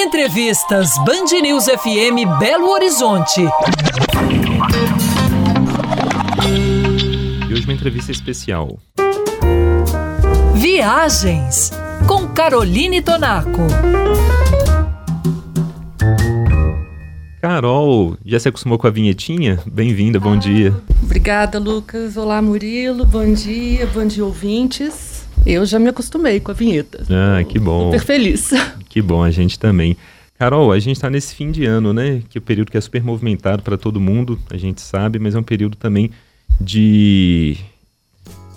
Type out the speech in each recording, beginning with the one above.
Entrevistas Band News FM Belo Horizonte. E hoje uma entrevista especial. Viagens com Caroline Tonaco. Carol, já se acostumou com a vinhetinha? Bem-vinda, bom ah, dia. Obrigada, Lucas. Olá, Murilo. Bom dia, bom dia, ouvintes. Eu já me acostumei com a vinheta. Ah, que bom. Super feliz. Que bom, a gente também. Carol, a gente está nesse fim de ano, né? Que é o um período que é super movimentado para todo mundo, a gente sabe, mas é um período também de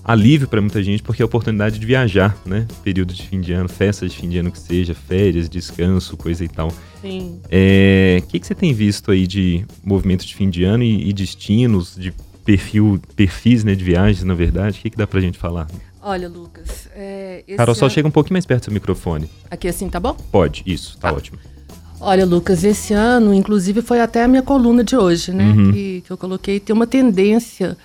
alívio para muita gente, porque é a oportunidade de viajar, né? Período de fim de ano, festas de fim de ano que seja, férias, descanso, coisa e tal. Sim. O é, que, que você tem visto aí de movimento de fim de ano e, e destinos, de perfil, perfis né, de viagens, na verdade? O que, que dá pra gente falar? Olha, Lucas. É, Carol, só ano... chega um pouquinho mais perto do seu microfone. Aqui assim, tá bom? Pode, isso, tá, tá. ótimo. Olha, Lucas, esse ano, inclusive, foi até a minha coluna de hoje, né? Uhum. Que, que eu coloquei, tem uma tendência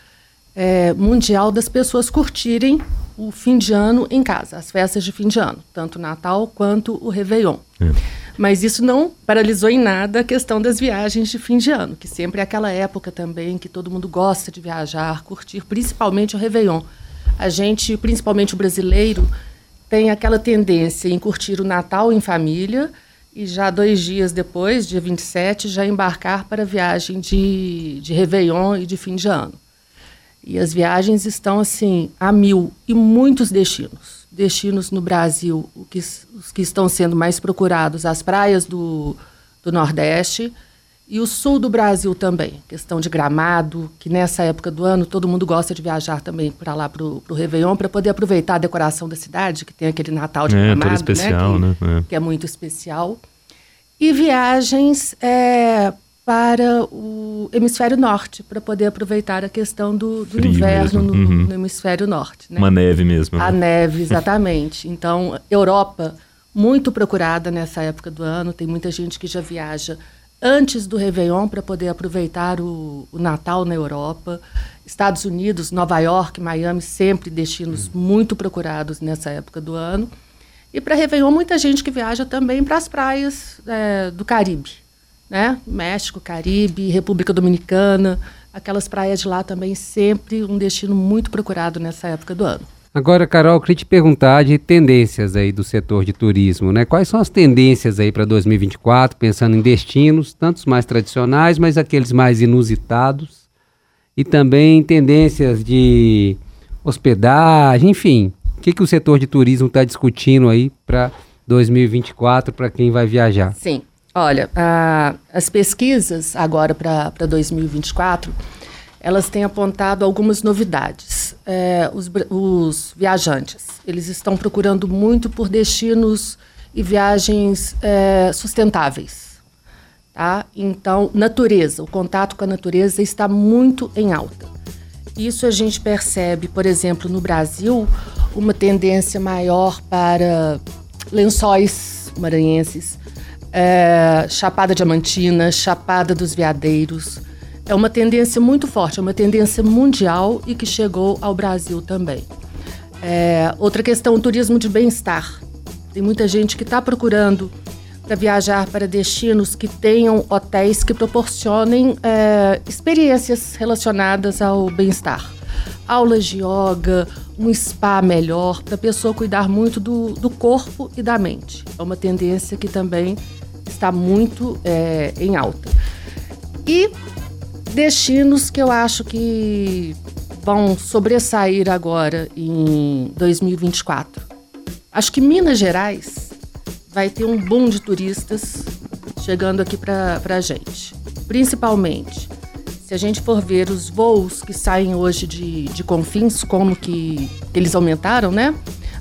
é, mundial das pessoas curtirem o fim de ano em casa, as festas de fim de ano, tanto o Natal quanto o Réveillon. É. Mas isso não paralisou em nada a questão das viagens de fim de ano, que sempre é aquela época também que todo mundo gosta de viajar, curtir, principalmente o Réveillon. A gente, principalmente o brasileiro, tem aquela tendência em curtir o Natal em família e já dois dias depois, dia 27, já embarcar para a viagem de, de Réveillon e de fim de ano. E as viagens estão assim a mil e muitos destinos. Destinos no Brasil, que, os que estão sendo mais procurados, as praias do, do Nordeste e o sul do Brasil também. Questão de gramado, que nessa época do ano todo mundo gosta de viajar também para lá para o Réveillon, para poder aproveitar a decoração da cidade, que tem aquele Natal de é, gramado, especial, né? Que, né? É. que é muito especial. E viagens é, para o hemisfério norte, para poder aproveitar a questão do, do inverno no, uhum. no, hemisfério norte. Né? Uma neve mesmo. A né? neve, exatamente. então, Europa, muito procurada nessa época do ano, tem muita gente que já viaja antes do Réveillon para poder aproveitar o, o, Natal na Europa. Estados Unidos, Nova York, Miami, sempre destinos uhum. muito procurados nessa época do ano. E para Réveillon, muita gente que viaja também para as praias é, do Caribe né? México, Caribe, República Dominicana, aquelas praias de lá também sempre um destino muito procurado nessa época do ano. Agora, Carol, eu queria te perguntar de tendências aí do setor de turismo, né? Quais são as tendências aí para 2024, pensando em destinos, tantos mais tradicionais, mas aqueles mais inusitados, e também tendências de hospedagem, enfim, o que, que o setor de turismo está discutindo aí para 2024 para quem vai viajar? Sim. Olha, a, as pesquisas agora para 2024, elas têm apontado algumas novidades. É, os, os, viajantes, eles estão procurando muito por destinos e viagens é, sustentáveis. Tá? Então, natureza, o contato com a natureza está muito em alta. Isso a gente percebe, por exemplo, no Brasil, uma tendência maior para lençóis maranhenses, é, Chapada Diamantina, Chapada dos Veadeiros. É uma tendência muito forte, é uma tendência mundial e que chegou ao Brasil também. É, outra questão, o turismo de bem-estar. Tem muita gente que está procurando para viajar para destinos que tenham hotéis que proporcionem é, experiências relacionadas ao bem-estar. Aulas de yoga, um spa melhor, para a pessoa cuidar muito do, do corpo e da mente. É uma tendência que também está muito é, em alta. E destinos que eu acho que vão sobressair agora em 2024. Acho que Minas Gerais vai ter um boom de turistas chegando aqui para a gente. Principalmente, se a gente for ver os voos que saem hoje de, de Confins, como que eles aumentaram, né?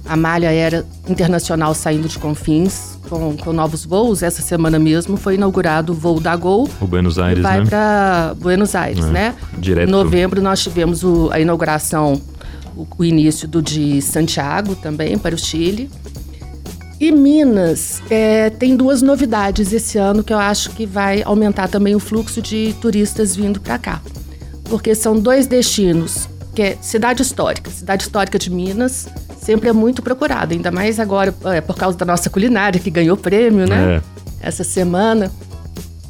A malha aérea internacional saindo de Confins, com, com, novos voos. Essa semana mesmo foi inaugurado o voo da Gol. O Buenos Aires, vai né? para Buenos Aires, é, né? Direto. Em novembro nós tivemos o, a inauguração, o, o, início do de Santiago também para o Chile. E Minas é, tem duas novidades esse ano que eu acho que vai aumentar também o fluxo de turistas vindo para cá. Porque são dois destinos, que é cidade histórica, cidade histórica de Minas, sempre é muito procurada, ainda mais agora é, por causa da nossa culinária, que ganhou prêmio, né? É. essa semana,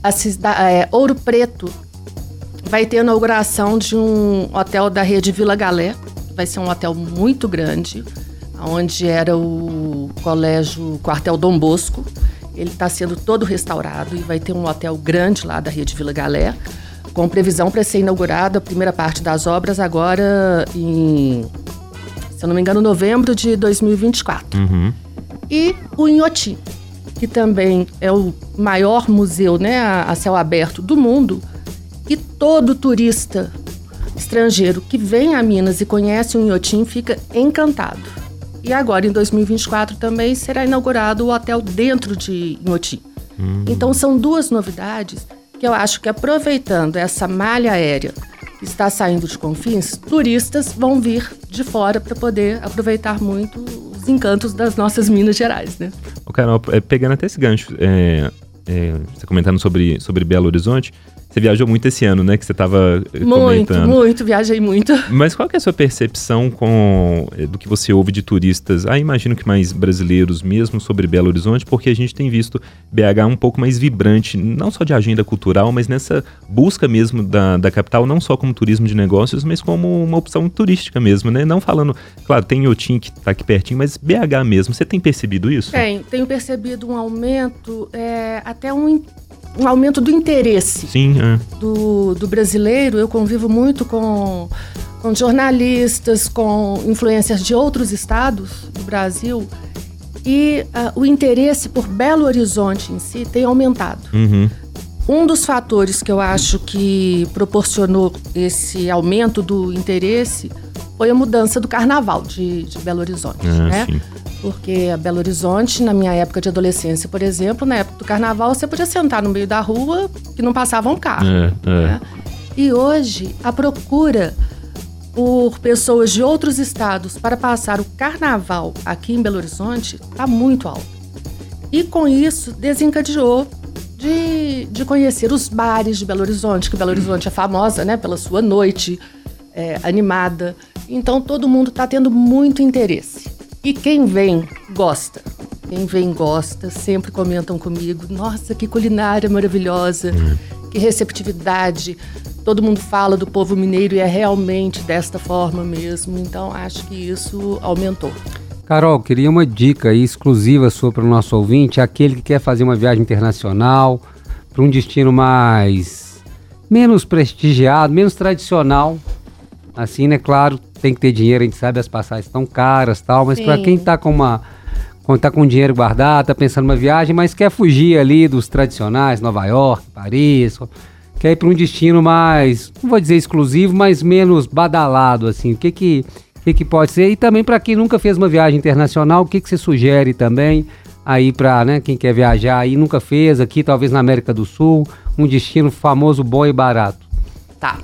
a cida- é, Ouro Preto vai ter a inauguração de um hotel da rede Vila Galé. Vai ser um hotel muito grande, onde era o colégio Quartel Dom Bosco. Ele está sendo todo restaurado e vai ter um hotel grande lá da rede Vila Galé, com previsão para ser inaugurada a primeira parte das obras agora em, se eu não me engano, novembro de 2024 Uhum. e o Inhotim, que também é o maior museu né, a, céu aberto do mundo. E todo turista estrangeiro que vem a Minas e conhece o Inhotim fica encantado. E agora, em 2024, também será inaugurado o hotel dentro de Inhotim. Então, são duas novidades que eu acho que, aproveitando essa malha aérea está saindo de Confins, turistas vão vir de fora para poder aproveitar muito os encantos das nossas Minas Gerais, né? Ô, Carol, é, pegando até esse gancho, é, é, você comentando sobre, sobre Belo Horizonte, você viajou muito esse ano, né? Que você estava Muito, comentando. muito, viajei muito. Mas qual que é a sua percepção com eh, do que você ouve de turistas? Ah, imagino que mais brasileiros mesmo sobre Belo Horizonte, porque a gente tem visto BH um pouco mais vibrante, não só de agenda cultural, mas nessa busca mesmo da, da capital, não só como turismo de negócios, mas como uma opção turística mesmo, né? Não falando, claro, tem Iotim que tá aqui pertinho, mas BH mesmo. Você tem percebido isso? Tem, tenho percebido um aumento, é, até um, um aumento do interesse Sim, do, do brasileiro. Eu convivo muito com, com jornalistas, com influências de outros estados do Brasil. E ah, o interesse por Belo Horizonte em si tem aumentado. Uhum. Um dos fatores que eu acho que proporcionou esse aumento do interesse foi a mudança do carnaval de, de Belo Horizonte, Ah, né? sim. Porque a Belo Horizonte, na minha época de adolescência, por exemplo, na época do carnaval, você podia sentar no meio da rua que não passava um carro. É, é. né? E hoje, a procura por pessoas de outros estados para passar o carnaval aqui em Belo Horizonte está muito alta. E com isso, desencadeou de, de conhecer os bares de Belo Horizonte, que Belo Horizonte é famosa né, pela sua noite é, animada. Então, todo mundo está tendo muito interesse. E quem vem, gosta. Quem vem, gosta. Sempre comentam comigo: nossa, que culinária maravilhosa, que receptividade. Todo mundo fala do povo mineiro e é realmente desta forma mesmo. Então, acho que isso aumentou. Carol, queria uma dica exclusiva sua para o nosso ouvinte, aquele que quer fazer uma viagem internacional para um destino mais menos prestigiado, menos tradicional. Assim, né? Claro, tem que ter dinheiro, a gente sabe as passagens estão caras, tal, mas para quem está com uma quando tá com dinheiro guardado, tá pensando numa viagem, mas quer fugir ali dos tradicionais, Nova York, Paris, quer ir para um destino mais, não vou dizer exclusivo, mas menos badalado, assim. O que que, que, que pode ser? E também para quem nunca fez uma viagem internacional, o que, que você sugere também aí para né, quem quer viajar aí, nunca fez aqui, talvez na América do Sul, um destino famoso, bom e barato? Tá.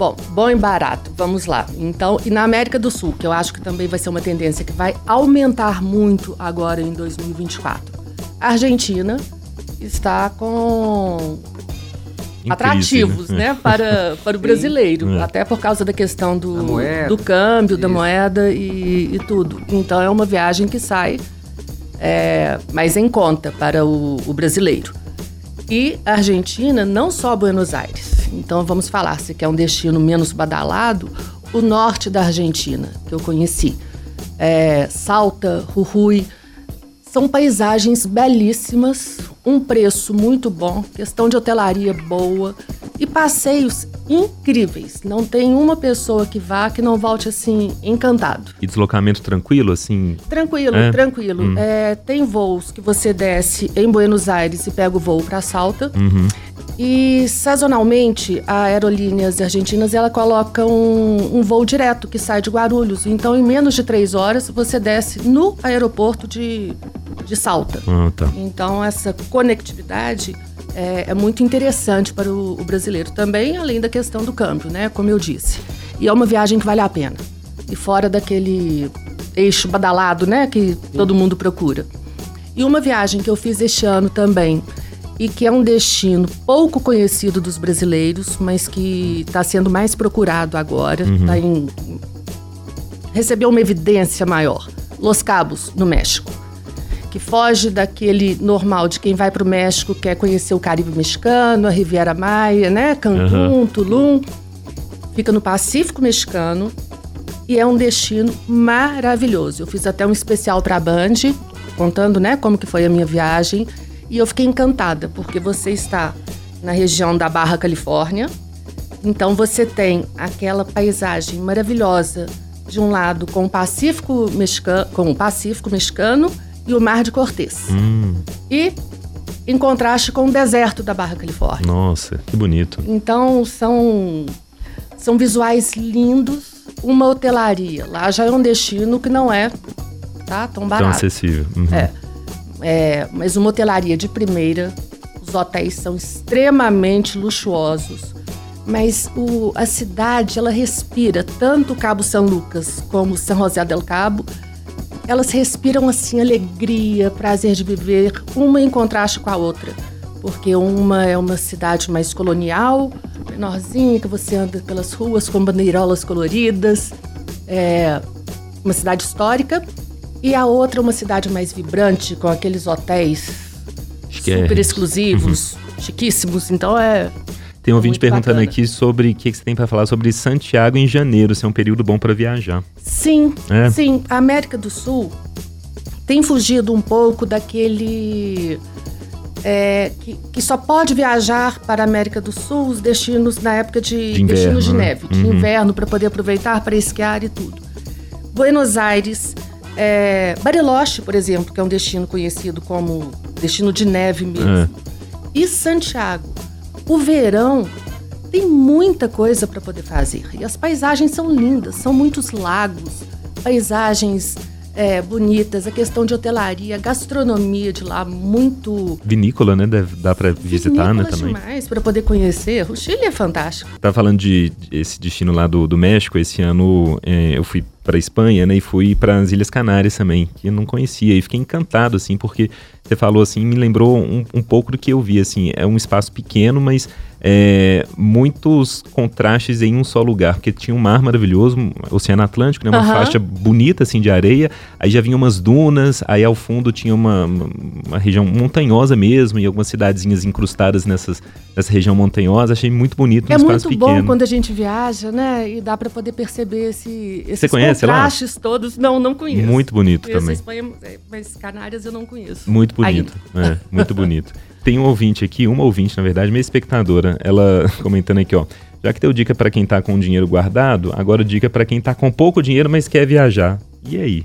Bom, bom e barato, vamos lá. Então, e na América do Sul, que eu acho que também vai ser uma tendência que vai aumentar muito agora em 2024. A Argentina está com Em atrativos, crise, né, para, para o brasileiro, É. até por causa da questão Da do, moeda. do câmbio, da Isso. moeda e, e tudo. Então é uma viagem que sai é, mais em conta para o, o brasileiro. E a Argentina, não só Buenos Aires. Então vamos falar, se quer um destino menos badalado, o norte da Argentina, que eu conheci. É, Salta, Jujuy, são paisagens belíssimas, um preço muito bom, questão de hotelaria boa e passeios incríveis. Não tem uma pessoa que vá que não volte assim encantado. E deslocamento tranquilo, assim? Tranquilo, É? tranquilo. Hum. É, tem voos que você desce em Buenos Aires e pega o voo para Salta. Uhum. E sazonalmente, a Aerolíneas Argentinas ela coloca um, um voo direto que sai de Guarulhos. Então, em menos de três horas, você desce no aeroporto de, de Salta. Ah, tá. Então, essa conectividade é, é muito interessante para o, o brasileiro também, além da questão do câmbio, né? Como eu disse. E é uma viagem que vale a pena. E fora daquele eixo badalado, né? Que todo mundo procura. E uma viagem que eu fiz este ano também, e que é um destino pouco conhecido dos brasileiros, mas que está sendo mais procurado agora, tá em recebeu uma evidência maior. Los Cabos, no México. Que foge daquele normal de quem vai para o México quer conhecer o Caribe mexicano, a Riviera Maia, né? Cancún, Tulum. Fica no Pacífico mexicano e é um destino maravilhoso. Eu fiz até um especial para a Band contando, né, como que foi a minha viagem e eu fiquei encantada porque você está na região da Barra Califórnia. Então você tem aquela paisagem maravilhosa de um lado com o Pacífico mexicano, com o Pacífico mexicano e o Mar de Cortez. Hum, E em contraste com o deserto da Barra Califórnia. nossa, que bonito. Então são são visuais lindos, uma hotelaria. Lá já é um destino que não é tá tão Tão barato. acessível. Uhum. É. É, mas uma hotelaria de primeira. Os hotéis são extremamente luxuosos. Mas o- a cidade, ela respira tanto Cabo São Lucas como São José del Cabo. Elas respiram assim alegria, prazer de viver, uma em contraste com a outra. Porque uma é uma cidade mais colonial, menorzinha, que você anda pelas ruas com bandeirolas coloridas. É uma cidade histórica. E a outra é uma cidade mais vibrante, com aqueles hotéis super exclusivos, chiquíssimos. Então é. Tem um ouvinte Muito perguntando bacana. aqui sobre o que, que você tem para falar sobre Santiago em janeiro, se é um período bom para viajar. Sim, É? sim. A América do Sul tem fugido um pouco daquele. é, que, que só pode viajar para a América do Sul os destinos na época de, De inverno, destinos de né? neve, de Uhum. inverno, para poder aproveitar para esquiar e tudo. Buenos Aires, é, Bariloche, por exemplo, que é um destino conhecido como destino de neve mesmo. É. E Santiago, o verão tem muita coisa para poder fazer. E as paisagens são lindas, são muitos lagos, paisagens é, bonitas, a questão de hotelaria, gastronomia de lá muito Vinícola, né? Deve, dá para visitar, né, também. demais para poder conhecer. O Chile é fantástico. Tá falando de, de esse destino lá do, do México. Esse ano é, eu fui para Espanha, né? E fui para as Ilhas Canárias também, que eu não conhecia. E fiquei encantado, assim, porque você falou assim, me lembrou um, um pouco do que eu vi, assim. É um espaço pequeno, mas é, muitos contrastes em um só lugar, porque tinha um mar maravilhoso, um Oceano Atlântico, né? Uma Aham. faixa bonita, assim, de areia. Aí já vinha umas dunas, aí ao fundo tinha uma, uma, região montanhosa mesmo, e algumas cidadezinhas incrustadas nessas, nessa região montanhosa. Achei muito bonito, um é espaço muito pequeno. bom quando a gente viaja, né? E dá para poder perceber esse, esses Você conhece lá? contrastes todos. Não, não conheço. Muito bonito Conheço também. Espanha, é, mas Canárias eu não conheço. Muito bonito. É, muito bonito. Tem um ouvinte aqui, uma ouvinte, na verdade, minha espectadora, ela comentando aqui, ó. Já que deu dica pra quem tá com o dinheiro guardado, agora dica pra quem tá com pouco dinheiro, mas quer viajar. E aí?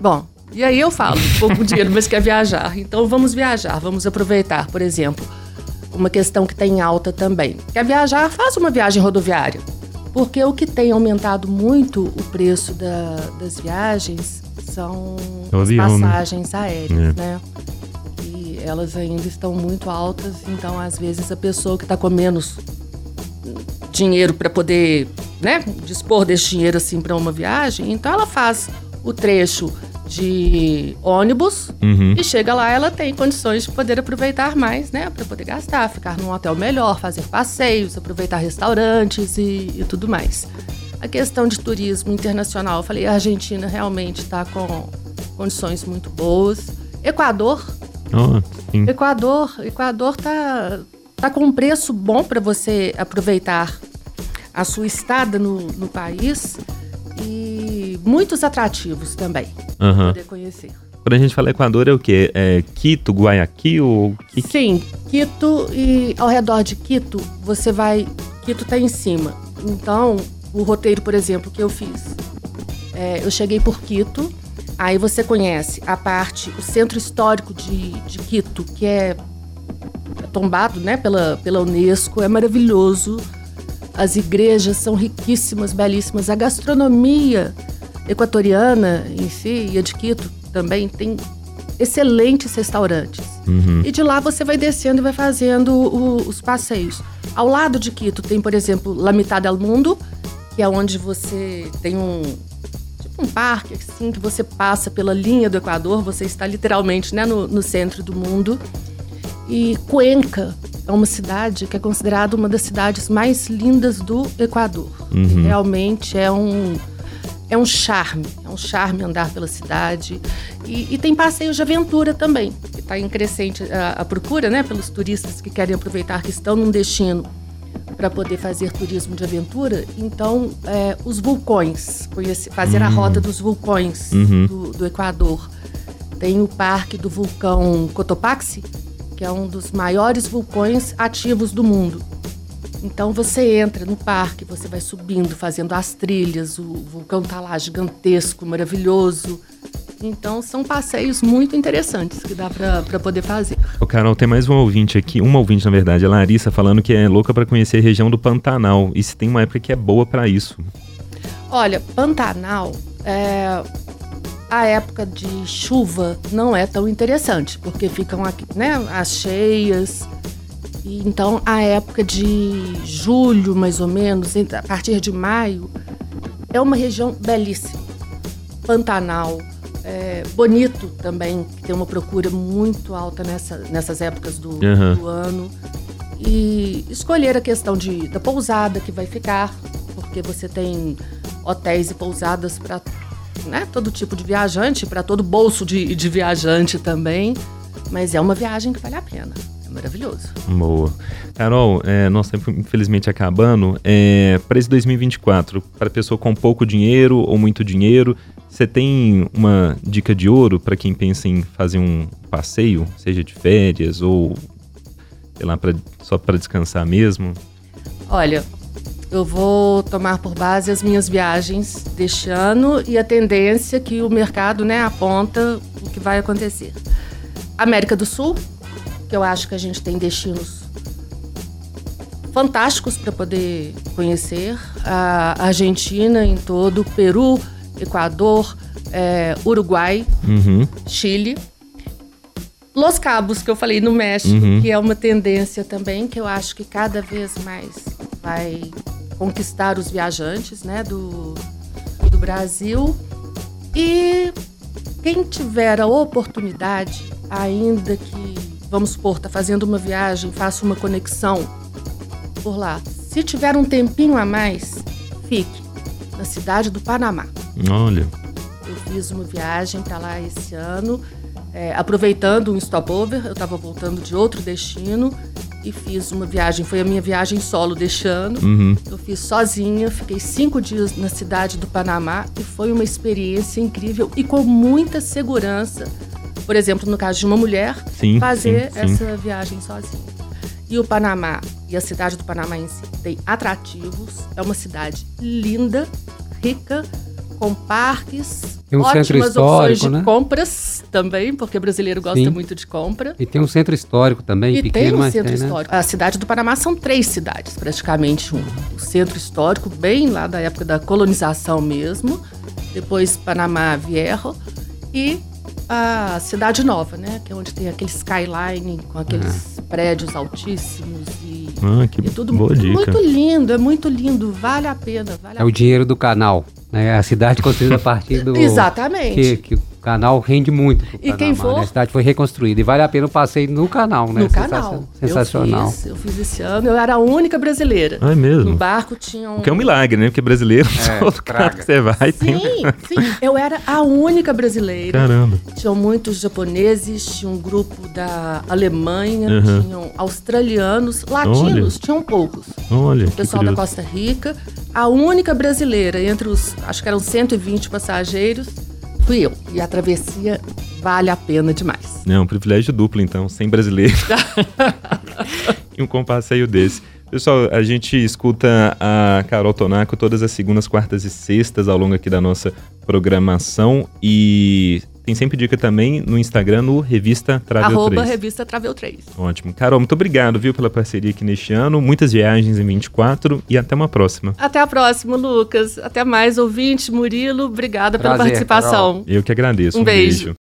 Bom, e aí eu falo, pouco dinheiro, mas quer viajar. Então vamos viajar, vamos aproveitar, por exemplo, uma questão que está em alta também. Quer viajar? Faz uma viagem rodoviária. Porque o que tem aumentado muito o preço da- das viagens são É as né? passagens aéreas, É. né? Elas ainda estão muito altas, então às vezes a pessoa que está com menos dinheiro para poder, né, dispor desse dinheiro assim para uma viagem, então ela faz o trecho de ônibus Uhum. e chega lá ela tem condições de poder aproveitar mais, né, para poder gastar, ficar num hotel melhor, fazer passeios, aproveitar restaurantes e, e tudo mais. A questão de turismo internacional, eu falei, a Argentina realmente está com condições muito boas. Equador, Sim. Equador, Equador tá, tá com um preço bom para você aproveitar a sua estada no, no país e muitos atrativos também para Aham. poder conhecer. Quando a gente fala Equador, é o quê? É Quito, Guayaquil? que- Sim, Quito e ao redor de Quito você vai. Quito tá em cima. Então, o roteiro, por exemplo, que eu fiz. é, eu cheguei por Quito, aí você conhece a parte, o centro histórico de, de Quito, que é tombado né, pela, pela Unesco, é maravilhoso. As igrejas são riquíssimas, belíssimas. A gastronomia equatoriana em si e a de Quito também tem excelentes restaurantes. Uhum. E de lá você vai descendo e vai fazendo o- os passeios. Ao lado de Quito tem, por exemplo, La Mitad del Mundo, que é onde você tem um um parque assim que você passa pela linha do Equador, você está literalmente né, no, no centro do mundo. E Cuenca é uma cidade que é considerada uma das cidades mais lindas do Equador. Uhum. Realmente é um é um charme, é um charme andar pela cidade. E, e tem passeios de aventura também, que está em crescente a, a, procura, né, pelos turistas que querem aproveitar que estão num destino para poder fazer turismo de aventura. Então, é, os vulcões, fazer uhum. a rota dos vulcões uhum. do, do, Equador. Tem o parque do vulcão Cotopaxi, que é um dos maiores vulcões ativos do mundo. Então você entra no parque, você vai subindo, fazendo as trilhas, o vulcão está lá gigantesco, maravilhoso. Então são passeios muito interessantes que dá para poder fazer. O Carol, tem mais um ouvinte aqui, uma ouvinte na verdade, a Larissa, falando que é louca para conhecer a região do Pantanal. E se tem uma época que é boa para isso? Olha, Pantanal, é, a época de chuva não é tão interessante, porque ficam aqui, né, as cheias, e então, a época de julho, mais ou menos, a partir de maio, é uma região belíssima. Pantanal, é, bonito também, que tem uma procura muito alta nessa, nessas épocas do, uhum. do ano. E escolher a questão de, da pousada que vai ficar, porque você tem hotéis e pousadas para né, todo tipo de viajante, para todo bolso de, de viajante também. Mas é uma viagem que vale a pena maravilhoso. Boa. Carol, é, nosso tempo infelizmente acabando. É, para esse 2024, para pessoa com pouco dinheiro ou muito dinheiro, você tem uma dica de ouro para quem pensa em fazer um passeio, seja de férias ou sei lá, pra, só para descansar mesmo? Olha, eu vou tomar por base as minhas viagens deste ano e a tendência que o mercado né, aponta o que vai acontecer. América do Sul, que eu acho que a gente tem destinos fantásticos para poder conhecer. A Argentina em todo, Peru, Equador, é, Uruguai, uhum. Chile. Los Cabos, que eu falei no México, uhum. que é uma tendência também, que eu acho que cada vez mais vai conquistar os viajantes né, do, do Brasil. E quem tiver a oportunidade, ainda que vamos supor, está fazendo uma viagem, faça uma conexão por lá. Se tiver um tempinho a mais, fique na cidade do Panamá. Olha. Eu fiz uma viagem para lá esse ano, é, aproveitando um stopover. Eu estava voltando de outro destino e fiz uma viagem. Foi a minha viagem solo deste ano. Uhum. Eu fiz sozinha, fiquei cinco dias na cidade do Panamá e foi uma experiência incrível e com muita segurança por exemplo, no caso de uma mulher, sim, fazer sim, sim. essa viagem sozinha. E o Panamá e a cidade do Panamá em si tem atrativos. É uma cidade linda, rica, com parques, tem um ótimas opções de né? compras também, porque brasileiro gosta Sim. muito de compra. E tem um centro histórico também, e pequeno, tem um mas centro tem, né? histórico. Né? A cidade do Panamá são três cidades, praticamente um. O centro histórico, bem lá da época da colonização mesmo. Depois Panamá Viejo e a Cidade Nova, né? Que é onde tem aquele skyline com aqueles prédios altíssimos e, ah, que e tudo boa muito, dica. muito lindo, é muito lindo, vale a pena. Vale é a o pena. dinheiro do canal, né? A cidade construída a partir do Exatamente. Que, que canal rende muito. E quem for. Né? A cidade foi reconstruída. E vale a pena o passeio no canal, né? No canal. Sensacional. Eu fiz, eu fiz esse ano. Eu era a única brasileira. Ah, é mesmo? No barco tinha um. O que é um milagre, né? Porque brasileiro, é, todo canto que você vai. Sim, tem... sim. Eu era a única brasileira. Caramba. Tinham muitos japoneses, tinha um grupo da Alemanha, uhum. tinham australianos, latinos, Olha. tinham poucos. Olha. O pessoal da Costa Rica. A única brasileira entre os, acho que eram 120 passageiros fui eu. E a travessia vale a pena demais. É um privilégio duplo, então, sem brasileiro. e um compasseio desse. Pessoal, a gente escuta a Carol Tonaco todas as segundas, quartas e sextas ao longo aqui da nossa programação. E tem sempre dica também no Instagram, no Revista Travel Arroba 3. Revista Travel 3. Ótimo. Carol, muito obrigado, viu, pela parceria aqui neste ano. Muitas viagens em 24 e até uma próxima. Até a próxima, Lucas. Até mais, ouvinte, Murilo. Obrigada Prazer, pela participação. Carol. Eu que agradeço. Um, um beijo. beijo.